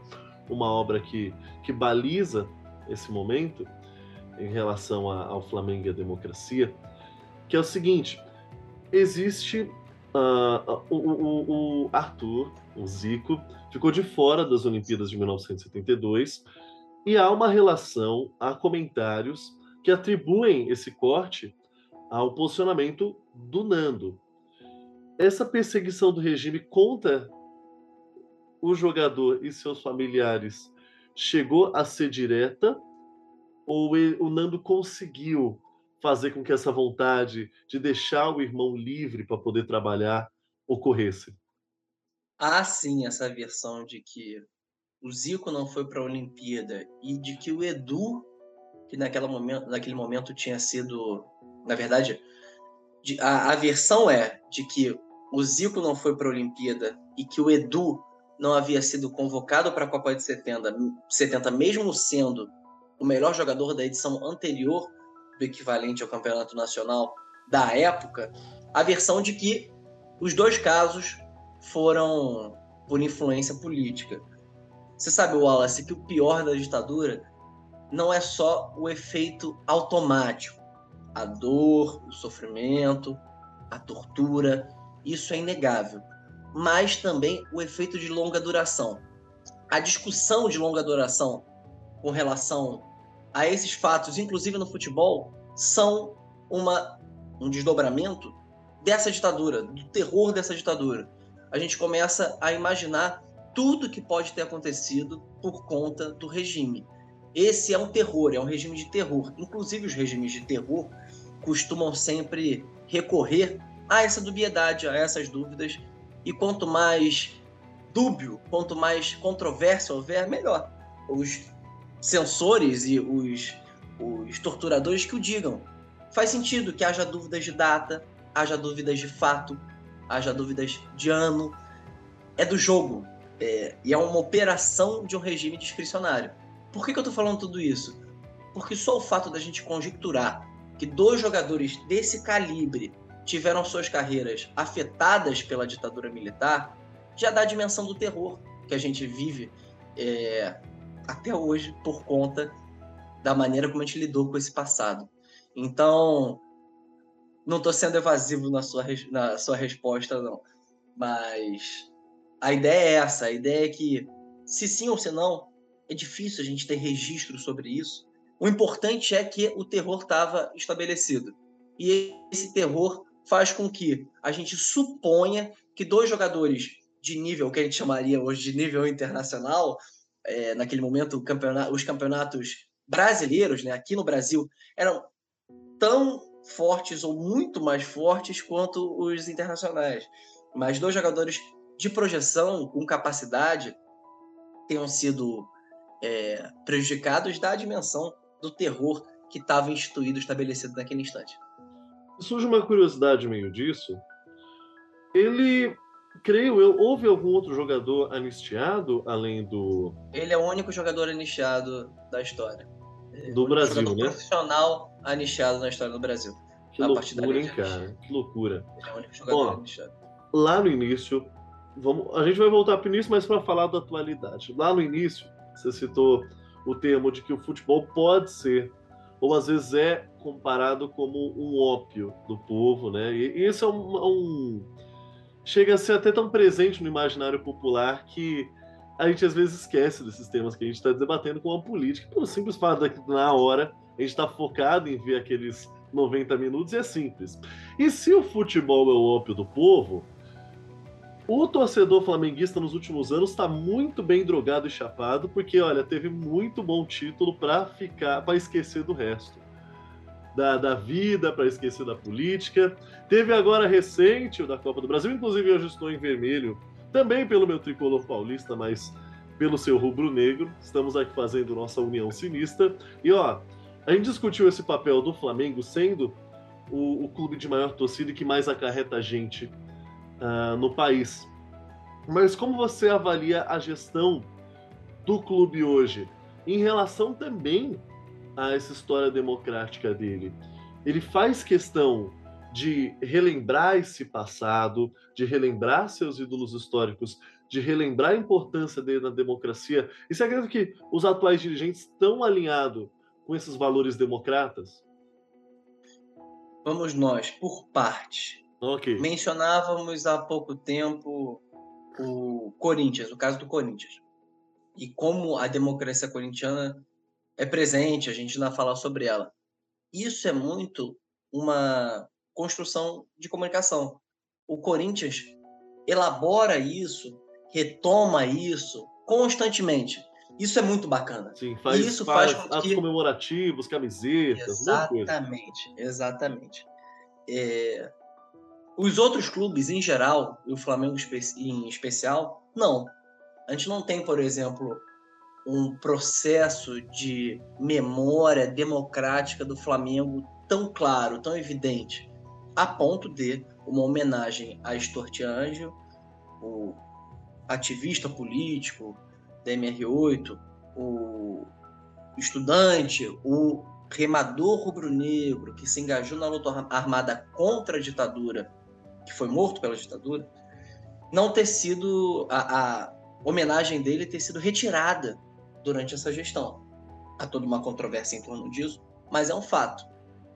[SPEAKER 1] uma obra que, que baliza esse momento em relação a, ao Flamengo e à democracia, que é o seguinte: existe uh, o, o, o Arthur, o Zico, ficou de fora das Olimpíadas de 1972 e há uma relação, há comentários que atribuem esse corte ao posicionamento do Nando. Essa perseguição do regime contra o jogador e seus familiares chegou a ser direta ou o Nando conseguiu fazer com que essa vontade de deixar o irmão livre para poder trabalhar ocorresse?
[SPEAKER 2] Há sim essa versão de que o Zico não foi para a Olimpíada e de que o Edu, que naquela momento, naquele momento tinha sido, na verdade, a, a versão é de que o Zico não foi para a Olimpíada e que o Edu não havia sido convocado para a Copa de 70, 70, mesmo sendo o melhor jogador da edição anterior do equivalente ao Campeonato Nacional da época, a versão de que os dois casos foram por influência política. Você sabe, Wallace, que o pior da ditadura não é só o efeito automático, a dor, o sofrimento, a tortura, isso é inegável, mas também o efeito de longa duração. A discussão de longa duração com relação a esses fatos, inclusive no futebol, são uma, um desdobramento dessa ditadura, do terror dessa ditadura. A gente começa a imaginar tudo que pode ter acontecido por conta do regime. Esse é um terror, é um regime de terror. Inclusive, os regimes de terror costumam sempre recorrer a essa dubiedade, a essas dúvidas. E quanto mais dúbio, quanto mais controvérsia houver, melhor. Os censores e os, os torturadores que o digam. Faz sentido que haja dúvidas de data, haja dúvidas de fato, haja dúvidas de ano. É do jogo. É, e é uma operação de um regime discricionário. Por que, que eu estou falando tudo isso? Porque só o fato da gente conjecturar que dois jogadores desse calibre tiveram suas carreiras afetadas pela ditadura militar já dá a dimensão do terror que a gente vive é, até hoje por conta da maneira como a gente lidou com esse passado. Então, não estou sendo evasivo na sua, na sua resposta, não. Mas a ideia é essa: a ideia é que, se sim ou se não, é difícil a gente ter registro sobre isso. O importante é que o terror estava estabelecido. E esse terror faz com que a gente suponha que dois jogadores de nível, que a gente chamaria hoje de nível internacional, é, naquele momento campeonato, os campeonatos brasileiros, né, aqui no Brasil, eram tão fortes ou muito mais fortes quanto os internacionais. Mas dois jogadores de projeção, com capacidade, tenham sido é, prejudicados da dimensão do terror que estava instituído, estabelecido naquele instante.
[SPEAKER 1] Surge uma curiosidade meio disso. Ele creio eu, houve algum outro jogador anistiado além do.
[SPEAKER 2] Ele é o único jogador anistiado da história.
[SPEAKER 1] Do Brasil, né?
[SPEAKER 2] profissional anistiado na história do Brasil.
[SPEAKER 1] Que loucura, hein, cara? Que loucura. Ele é o único jogador Ó, anistiado. Lá no início, vamos, a gente vai voltar para o início, mas para falar da atualidade. Lá no início, você citou o termo de que o futebol pode ser, ou às vezes é comparado como um ópio do povo, né? E, e isso é um, um chega a ser até tão presente no imaginário popular que a gente às vezes esquece desses temas que a gente está debatendo com a política, pelo simples fato de que na hora a gente está focado em ver aqueles 90 minutos e é simples. E se o futebol é o ópio do povo, o torcedor flamenguista nos últimos anos está muito bem drogado e chapado, porque olha, teve muito bom título para ficar, para esquecer do resto da, da vida, para esquecer da política. Teve agora recente o da Copa do Brasil, inclusive hoje estou em vermelho, também pelo meu tricolor paulista, mas pelo seu rubro-negro. Estamos aqui fazendo nossa união sinistra. E ó, a gente discutiu esse papel do Flamengo sendo o, o clube de maior torcida e que mais acarreta gente uh, no país. Mas como você avalia a gestão do clube hoje? em relação também a essa história democrática dele. Ele faz questão de relembrar esse passado, de relembrar seus ídolos históricos, de relembrar a importância dele na democracia. E você acredita que os atuais dirigentes estão alinhados com esses valores democratas?
[SPEAKER 2] Vamos nós, por parte.
[SPEAKER 1] Okay.
[SPEAKER 2] Mencionávamos há pouco tempo o Corinthians, o caso do Corinthians. E como a democracia corintiana é presente, a gente ainda fala sobre ela. Isso é muito uma construção de comunicação. O Corinthians elabora isso, retoma isso constantemente. Isso é muito bacana.
[SPEAKER 1] Sim, faz,
[SPEAKER 2] e isso faz, faz
[SPEAKER 1] atos que... comemorativos, camisetas,
[SPEAKER 2] Exatamente, exatamente. É... Os outros clubes, em geral, e o Flamengo em especial, não. A gente não tem, por exemplo, um processo de memória democrática do Flamengo tão claro, tão evidente, a ponto de uma homenagem a Storti Angel, o ativista político da MR8, o estudante, o remador rubro-negro que se engajou na luta armada contra a ditadura, que foi morto pela ditadura, não ter sido a, a homenagem dele ter sido retirada durante essa gestão. Há toda uma controvérsia em torno disso, mas é um fato.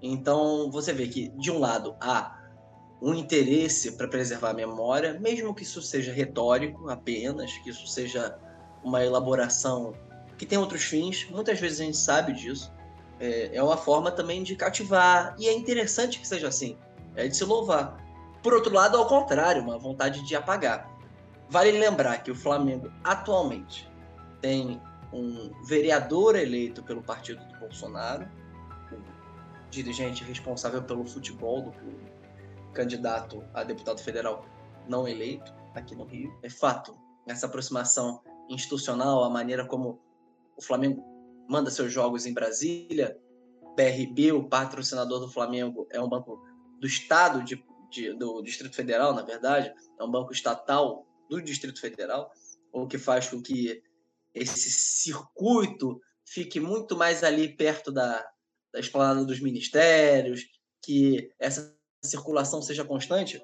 [SPEAKER 2] Então, você vê que, de um lado, há um interesse para preservar a memória, mesmo que isso seja retórico apenas, que isso seja uma elaboração que tem outros fins, muitas vezes a gente sabe disso. É, é uma forma também de cativar, e é interessante que seja assim, é de se louvar. Por outro lado, ao contrário, uma vontade de apagar. Vale lembrar que o Flamengo atualmente tem um vereador eleito pelo partido do Bolsonaro, o dirigente responsável pelo futebol do clube, candidato a deputado federal não eleito aqui no Rio. É fato, essa aproximação institucional, a maneira como o Flamengo manda seus jogos em Brasília, BRB, o patrocinador do Flamengo, é um banco do Estado, de, de, do Distrito Federal, na verdade, é um banco estatal do Distrito Federal, o que faz com que esse circuito fique muito mais ali perto da, da esplanada dos ministérios, que essa circulação seja constante,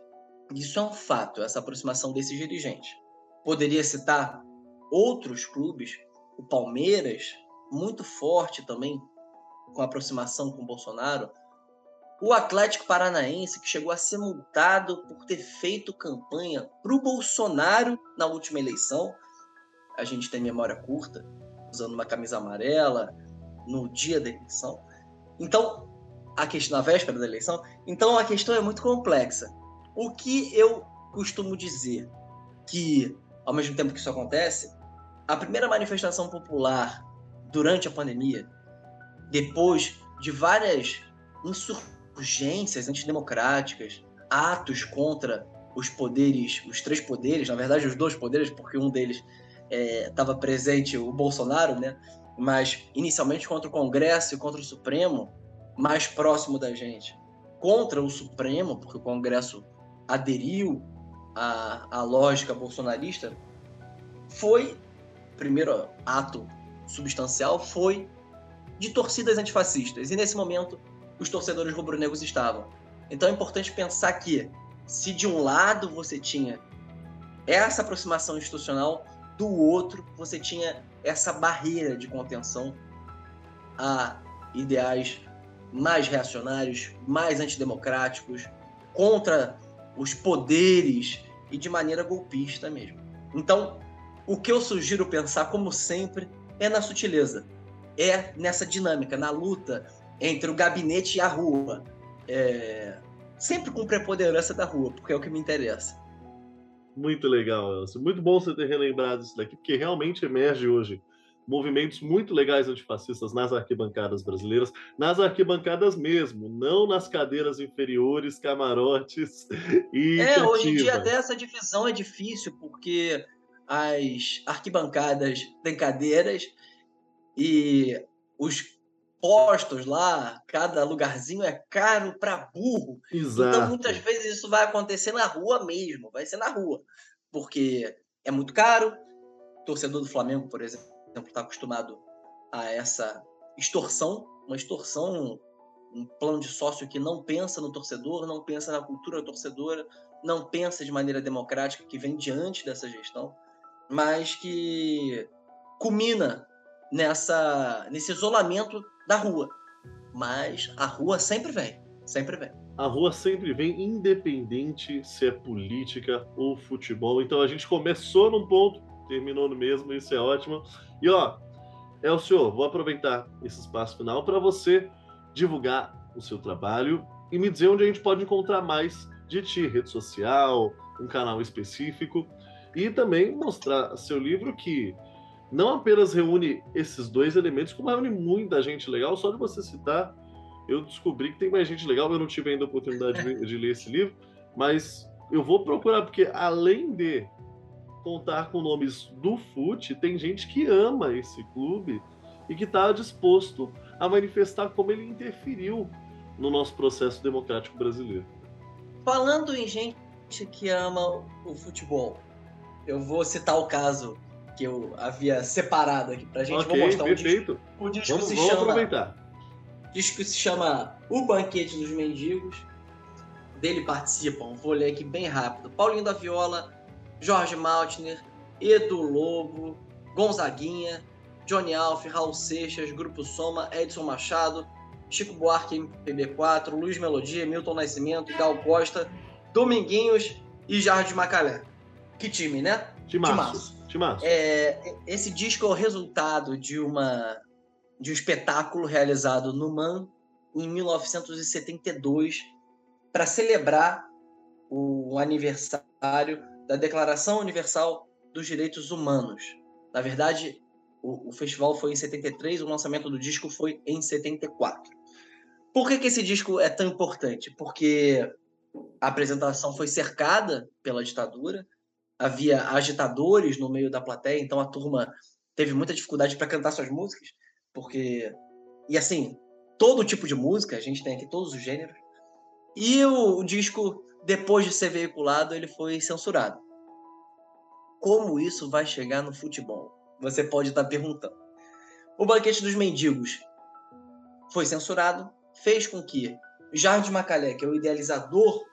[SPEAKER 2] isso é um fato, essa aproximação desses dirigentes. Poderia citar outros clubes, o Palmeiras, muito forte também, com aproximação com o Bolsonaro, o Atlético Paranaense, que chegou a ser multado por ter feito campanha para o Bolsonaro na última eleição. A gente tem memória curta, usando uma camisa amarela no dia da eleição. Então, a questão na véspera da eleição. Então, a questão é muito complexa. O que eu costumo dizer que, ao mesmo tempo que isso acontece, a primeira manifestação popular durante a pandemia, depois de várias insurgências urgências antidemocráticas, atos contra os poderes, os três poderes, na verdade os dois poderes, porque um deles estava é, presente, o Bolsonaro, né? mas inicialmente contra o Congresso e contra o Supremo, mais próximo da gente. Contra o Supremo, porque o Congresso aderiu à, à lógica bolsonarista, foi, primeiro ato substancial, foi de torcidas antifascistas. E nesse momento, os torcedores rubro-negros estavam. Então é importante pensar que, se de um lado você tinha essa aproximação institucional, do outro você tinha essa barreira de contenção a ideais mais reacionários, mais antidemocráticos, contra os poderes e de maneira golpista mesmo. Então, o que eu sugiro pensar, como sempre, é na sutileza, é nessa dinâmica, na luta entre o gabinete e a rua. É... Sempre com preponderância da rua, porque é o que me interessa.
[SPEAKER 1] Muito legal, Elcio. Muito bom você ter relembrado isso daqui, porque realmente emerge hoje movimentos muito legais antifascistas nas arquibancadas brasileiras, nas arquibancadas mesmo, não nas cadeiras inferiores, camarotes e.
[SPEAKER 2] É, hoje em dia até essa divisão é difícil, porque as arquibancadas têm cadeiras e os postos lá, cada lugarzinho é caro para burro. Então,
[SPEAKER 1] Exato.
[SPEAKER 2] Então, muitas vezes isso vai acontecer na rua mesmo, vai ser na rua, porque é muito caro. O torcedor do Flamengo, por exemplo, está acostumado a essa extorsão, uma extorsão, um plano de sócio que não pensa no torcedor, não pensa na cultura torcedora, não pensa de maneira democrática, que vem diante dessa gestão, mas que culmina nessa nesse isolamento da rua. Mas a rua sempre vem, sempre vem.
[SPEAKER 1] A rua sempre vem, independente se é política ou futebol. Então a gente começou num ponto, terminou no mesmo, isso é ótimo. E ó, é o senhor, vou aproveitar esse espaço final para você divulgar o seu trabalho e me dizer onde a gente pode encontrar mais de ti, rede social, um canal específico e também mostrar seu livro que não apenas reúne esses dois elementos, como reúne muita gente legal. Só de você citar, eu descobri que tem mais gente legal. Eu não tive ainda a oportunidade de, de ler esse livro, mas eu vou procurar, porque além de contar com nomes do FUT, tem gente que ama esse clube e que está disposto a manifestar como ele interferiu no nosso processo democrático brasileiro.
[SPEAKER 2] Falando em gente que ama o futebol, eu vou citar o caso que eu havia separado aqui pra gente.
[SPEAKER 1] Okay,
[SPEAKER 2] vou mostrar
[SPEAKER 1] perfeito.
[SPEAKER 2] o disco. O disco
[SPEAKER 1] vamos,
[SPEAKER 2] se
[SPEAKER 1] vamos
[SPEAKER 2] chama.
[SPEAKER 1] aproveitar.
[SPEAKER 2] O disco se chama O Banquete dos Mendigos. Dele participam, vou ler aqui bem rápido. Paulinho da Viola, Jorge Maltner, Edu Lobo, Gonzaguinha, Johnny Alf, Raul Seixas, Grupo Soma, Edson Machado, Chico Buarque MPB4, Luiz Melodia, Milton Nascimento, Gal Costa, Dominguinhos e Jardim Macalé. Que time, né?
[SPEAKER 1] Timaço. Timaço.
[SPEAKER 2] É, esse disco é o resultado de uma de um espetáculo realizado no MAN em 1972 para celebrar o aniversário da Declaração Universal dos Direitos Humanos. Na verdade, o, o, festival foi em 73, o lançamento do disco foi em 74. Por que, que esse disco é tão importante? Porque a apresentação foi cercada pela ditadura, havia agitadores no meio da plateia, então a turma teve muita dificuldade para cantar suas músicas, porque e assim, todo tipo de música, a gente tem aqui todos os gêneros. E o, o disco depois de ser veiculado, ele foi censurado. Como isso vai chegar no futebol? Você pode estar perguntando. O Banquete dos Mendigos foi censurado, fez com que Jardim Macalé, que é o idealizador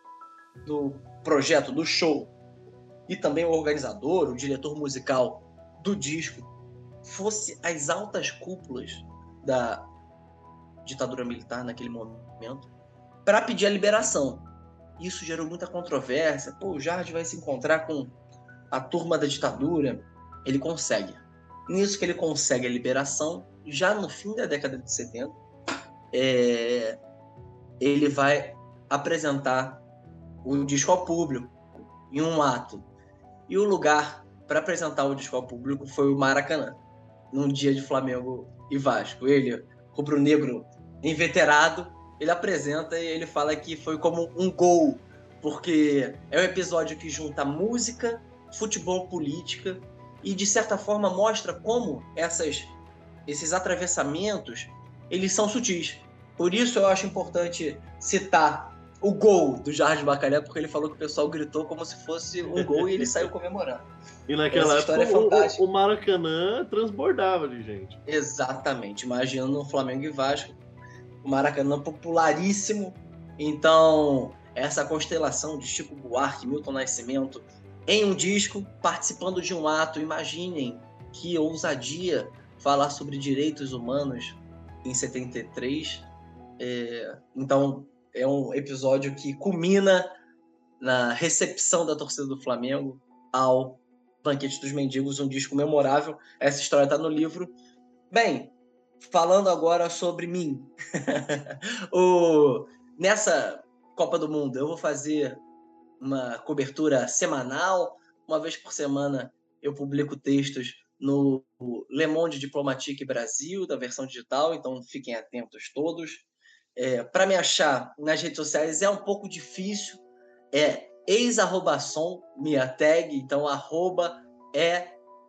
[SPEAKER 2] do projeto, do show, e também o organizador, o diretor musical do disco, fosse às altas cúpulas da ditadura militar naquele momento para pedir a liberação. Isso gerou muita controvérsia. Pô, o Jardim vai se encontrar com a turma da ditadura. Ele consegue. Nisso que ele consegue a liberação, já no fim da década de 70, é... ele vai apresentar o disco ao público em um ato e o lugar para apresentar o disco ao público foi o Maracanã, num dia de Flamengo e Vasco. Ele, rubro-negro inveterado, ele apresenta e ele fala que foi como um gol, porque é um episódio que junta música, futebol, política e de certa forma mostra como essas, esses atravessamentos eles são sutis. Por isso eu acho importante citar o gol do Jardim Bacalhau, porque ele falou que o pessoal gritou como se fosse um gol e ele saiu comemorando.
[SPEAKER 1] E naquela Essa época é o, o, Maracanã transbordava de gente.
[SPEAKER 2] Exatamente. Imaginando o Flamengo e Vasco. O Maracanã popularíssimo. Então, essa constelação de Chico Buarque, Milton Nascimento, em um disco, participando de um ato. Imaginem que ousadia falar sobre direitos humanos em 73. É, então, é um episódio que culmina na recepção da torcida do Flamengo ao Banquete dos Mendigos, um disco memorável. Essa história está no livro. Bem, falando agora sobre mim. o... Nessa Copa do Mundo, eu vou fazer uma cobertura semanal. Uma vez por semana eu publico textos no Le Monde Diplomatique Brasil, da versão digital, então fiquem atentos todos. É, para me achar nas redes sociais é um pouco difícil. É ex-som, minha tag, então arroba é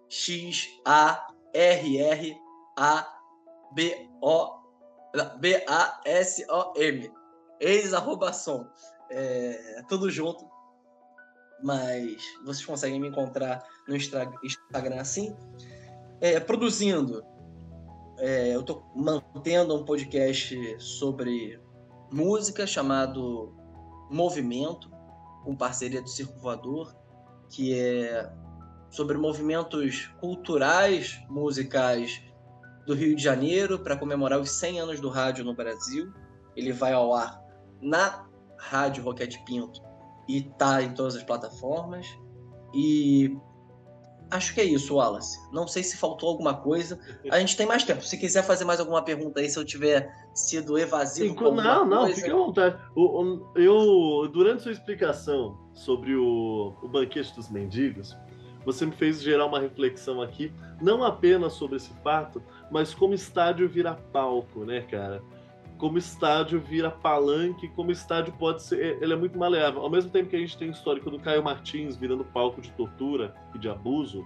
[SPEAKER 2] x a r r a b o b a s o m ex-som. É, tudo junto. Mas vocês conseguem me encontrar no Instagram assim. É, produzindo é, eu estou mantendo um podcast sobre música chamado Movimento, com parceria do Circo Voador, que é sobre movimentos culturais, musicais do Rio de Janeiro para comemorar os 100 anos do rádio no Brasil. Ele vai ao ar na Rádio Roquete Pinto e tá em todas as plataformas. E acho que é isso, Wallace. Não sei se faltou alguma coisa. A gente tem mais tempo. Se quiser fazer mais alguma pergunta aí, se eu tiver sido evasivo.
[SPEAKER 1] Sim, não, não, coisa... fique à vontade. Eu, durante sua explicação sobre o, o banquete dos mendigos, você me fez gerar uma reflexão aqui, não apenas sobre esse fato, mas como estádio vira palco, né, cara? Como estádio vira palanque, como estádio pode ser. Ele é muito maleável. Ao mesmo tempo que a gente tem o histórico do Caio Martins virando palco de tortura e de abuso,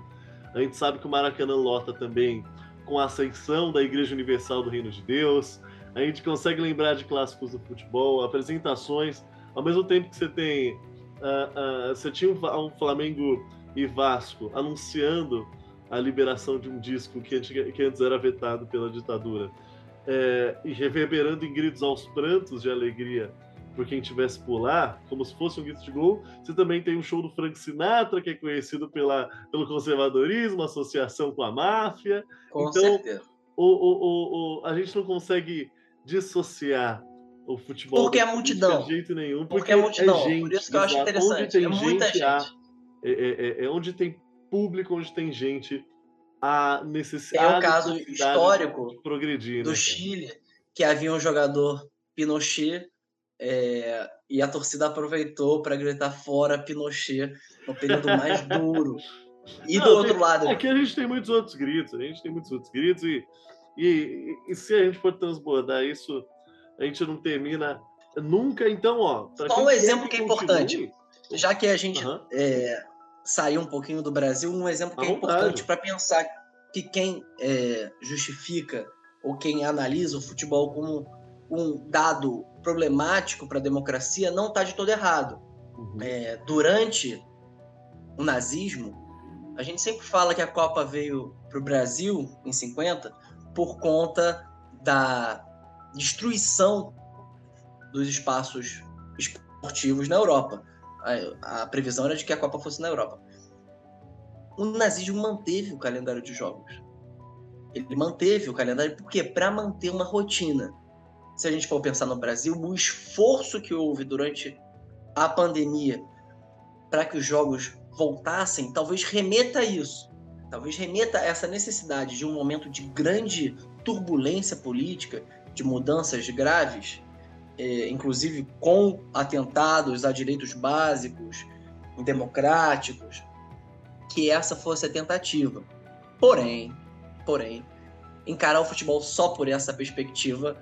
[SPEAKER 1] a gente sabe que o Maracanã lota também com a ascensão da Igreja Universal do Reino de Deus. A gente consegue lembrar de clássicos do futebol, apresentações. Ao mesmo tempo que você tem. Uh, uh, você tinha um, um Flamengo e Vasco anunciando a liberação de um disco que antes era vetado pela ditadura é, e reverberando em gritos aos prantos de alegria por quem tivesse por lá, como se fosse um grito de gol. Você também tem um show do Frank Sinatra, que é conhecido pela, pelo conservadorismo, associação com a máfia.
[SPEAKER 2] Com então, certeza.
[SPEAKER 1] O, o, o, a gente não consegue dissociar o futebol
[SPEAKER 2] porque é multidão
[SPEAKER 1] de jeito nenhum
[SPEAKER 2] porque, porque é multidão é gente, por isso que eu acho interessante
[SPEAKER 1] onde tem
[SPEAKER 2] é muita gente,
[SPEAKER 1] há, é, é, é, é, onde tem público, onde tem gente, a necessidade.
[SPEAKER 2] É o caso histórico
[SPEAKER 1] progredir,
[SPEAKER 2] do
[SPEAKER 1] né,
[SPEAKER 2] Chile, que havia um jogador Pinochet é, e a torcida aproveitou para gritar fora Pinochet no período mais duro. E Não, do outro
[SPEAKER 1] tem,
[SPEAKER 2] lado.
[SPEAKER 1] Aqui a gente tem muitos outros gritos, a gente tem muitos outros gritos, e, e, e se a gente for transbordar isso, a gente não termina nunca. Então, ó.
[SPEAKER 2] Só um exemplo que é importante. Já que a gente uhum. é, saiu um pouquinho do Brasil, um exemplo que é importante para pensar que quem é, justifica ou quem analisa o futebol como um dado problemático para a democracia não está de todo errado. Uhum. É, durante o nazismo, a gente sempre fala que a Copa veio para o Brasil em 50 por conta da destruição dos espaços esportivos na Europa a, a previsão era de que a Copa fosse na Europa. O nazismo manteve o calendário de jogos. Ele manteve o calendário, por quê? Para manter uma rotina. Se a gente for pensar no Brasil, o esforço que houve durante a pandemia para que os jogos voltassem, talvez remeta a isso. Talvez remeta a essa necessidade de um momento de grande turbulência política, de mudanças graves, é, inclusive com atentados a direitos básicos, democráticos, que essa fosse a tentativa. Porém, porém, encarar o futebol só por essa perspectiva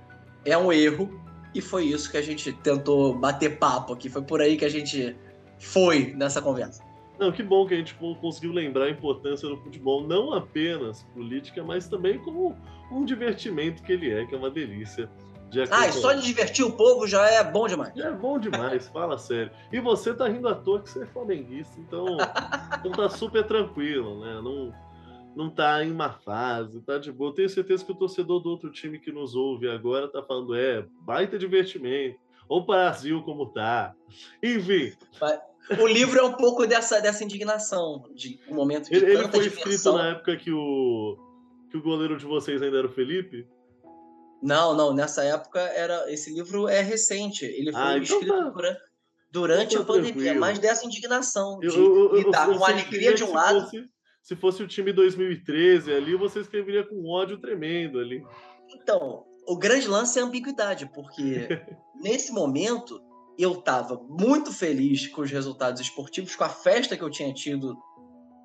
[SPEAKER 2] é um erro e foi isso que a gente tentou bater papo aqui. Foi por aí que a gente foi nessa conversa.
[SPEAKER 1] Não, que bom que a gente conseguiu lembrar a importância do futebol, não apenas política, mas também como um divertimento que ele é, que é uma delícia
[SPEAKER 2] ah, só de divertir o povo já é bom demais.
[SPEAKER 1] Já é bom demais, fala sério. E você tá rindo à toa que você é flamenguista, então, então tá super tranquilo, né? Não, não tá em má fase, tá de boa. Tenho certeza que o torcedor do outro time que nos ouve agora tá falando, é, baita divertimento. Ou o Brasil como tá. Enfim.
[SPEAKER 2] O livro é um pouco dessa, dessa indignação, de um momento de
[SPEAKER 1] Ele,
[SPEAKER 2] ele
[SPEAKER 1] foi
[SPEAKER 2] diversão.
[SPEAKER 1] escrito na época que o, que o goleiro de vocês ainda era o Felipe?
[SPEAKER 2] Não, não, nessa época era esse livro é recente. Ele foi ah, então escrito tá. durante, então tá a pandemia, é mais dessa indignação de eu, eu, lidar eu, com a alegria de um lado.
[SPEAKER 1] Fosse, se fosse o time 2013 ali, você escreveria com ódio tremendo ali.
[SPEAKER 2] Então, o grande lance é a ambiguidade, porque nesse momento eu estava muito feliz com os resultados esportivos, com a festa que eu tinha tido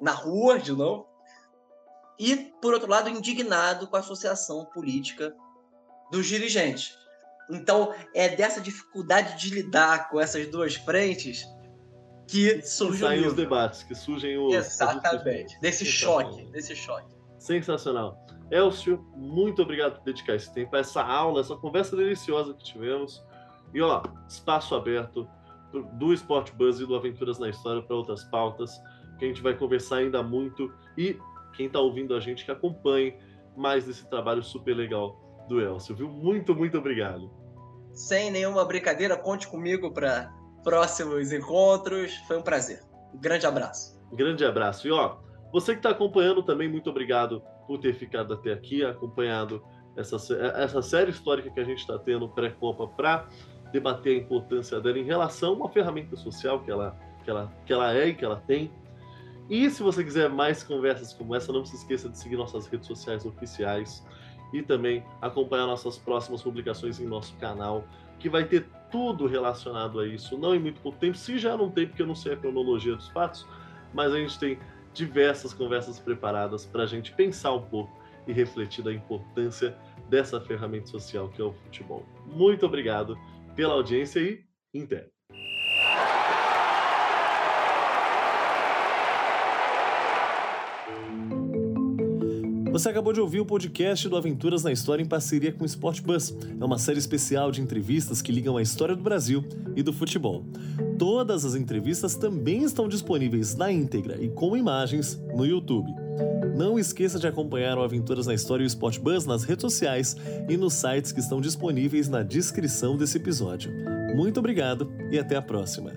[SPEAKER 2] na rua, de novo, e, por outro lado, indignado com a associação política dos dirigentes. Então, é dessa dificuldade de lidar com essas duas frentes que surge
[SPEAKER 1] saem os debates, que surgem os.
[SPEAKER 2] Exatamente. Desse choque, desse choque.
[SPEAKER 1] Sensacional. Elcio, muito obrigado por dedicar esse tempo a essa aula, essa conversa deliciosa que tivemos. E ó, espaço aberto do Sport Buzz e do Aventuras na História para outras pautas, que a gente vai conversar ainda muito. E quem está ouvindo a gente que acompanhe mais desse trabalho super legal do Elcio, viu? Muito, muito obrigado.
[SPEAKER 2] Sem nenhuma brincadeira, conte comigo para próximos encontros. Foi um prazer. Um grande abraço.
[SPEAKER 1] Um grande abraço. E ó, você que está acompanhando também, muito obrigado por ter ficado até aqui, acompanhado essa, essa série histórica que a gente está tendo pré-Copa para debater a importância dela em relação a uma ferramenta social que ela, que, ela, que ela é e que ela tem. E se você quiser mais conversas como essa, não se esqueça de seguir nossas redes sociais oficiais e também acompanhar nossas próximas publicações em nosso canal, que vai ter tudo relacionado a isso, não em muito pouco tempo, se já não tem, porque eu não sei a cronologia dos fatos, mas a gente tem diversas conversas preparadas para a gente pensar um pouco e refletir da importância dessa ferramenta social que é o futebol. Muito obrigado pela audiência e até! Você acabou de ouvir o podcast do Aventuras na História em parceria com o Sport Bus. É uma série especial de entrevistas que ligam a história do Brasil e do futebol. Todas as entrevistas também estão disponíveis na íntegra e com imagens no YouTube. Não esqueça de acompanhar o Aventuras na História e o Sport Bus nas redes sociais e nos sites que estão disponíveis na descrição desse episódio. Muito obrigado e até a próxima.